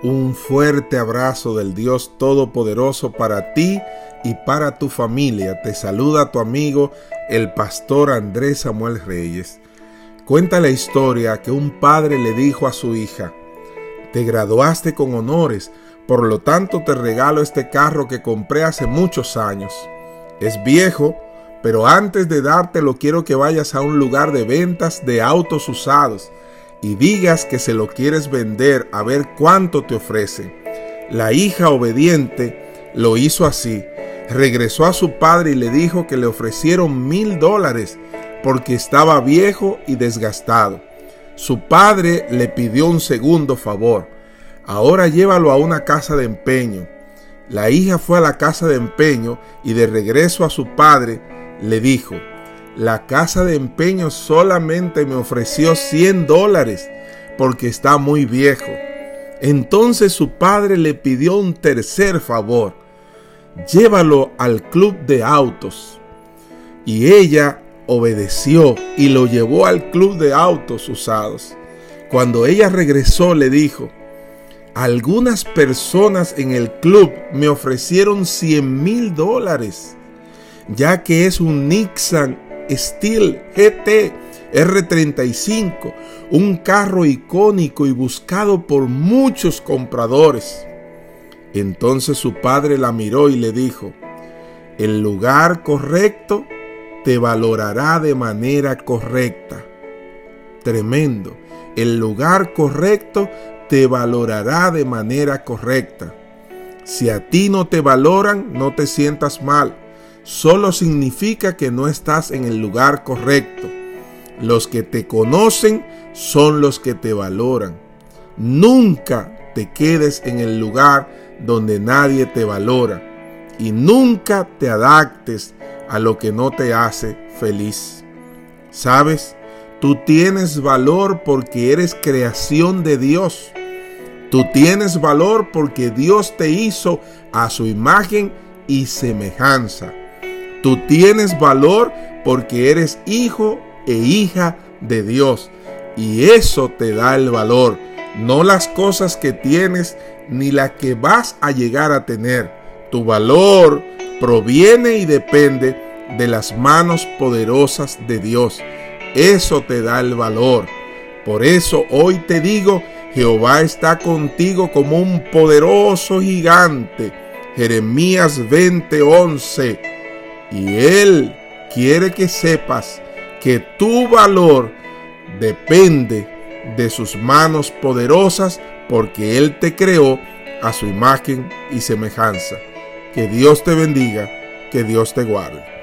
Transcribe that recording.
Un fuerte abrazo del Dios Todopoderoso para ti y para tu familia. Te saluda tu amigo el pastor Andrés Samuel Reyes. Cuenta la historia que un padre le dijo a su hija, te graduaste con honores, por lo tanto te regalo este carro que compré hace muchos años. Es viejo, pero antes de dártelo quiero que vayas a un lugar de ventas de autos usados y digas que se lo quieres vender a ver cuánto te ofrece. La hija obediente lo hizo así. Regresó a su padre y le dijo que le ofrecieron mil dólares porque estaba viejo y desgastado. Su padre le pidió un segundo favor. Ahora llévalo a una casa de empeño. La hija fue a la casa de empeño y de regreso a su padre le dijo, la casa de empeño solamente me ofreció 100 dólares porque está muy viejo. Entonces su padre le pidió un tercer favor. Llévalo al club de autos. Y ella obedeció y lo llevó al club de autos usados. Cuando ella regresó le dijo, algunas personas en el club me ofrecieron 100 mil dólares, ya que es un Nixon Steel GT R35, un carro icónico y buscado por muchos compradores. Entonces su padre la miró y le dijo, el lugar correcto te valorará de manera correcta. Tremendo. El lugar correcto te valorará de manera correcta. Si a ti no te valoran, no te sientas mal solo significa que no estás en el lugar correcto. Los que te conocen son los que te valoran. Nunca te quedes en el lugar donde nadie te valora y nunca te adaptes a lo que no te hace feliz. ¿Sabes? Tú tienes valor porque eres creación de Dios. Tú tienes valor porque Dios te hizo a su imagen y semejanza. Tú tienes valor porque eres hijo e hija de Dios. Y eso te da el valor, no las cosas que tienes ni las que vas a llegar a tener. Tu valor proviene y depende de las manos poderosas de Dios. Eso te da el valor. Por eso hoy te digo, Jehová está contigo como un poderoso gigante. Jeremías 20:11 y Él quiere que sepas que tu valor depende de sus manos poderosas porque Él te creó a su imagen y semejanza. Que Dios te bendiga, que Dios te guarde.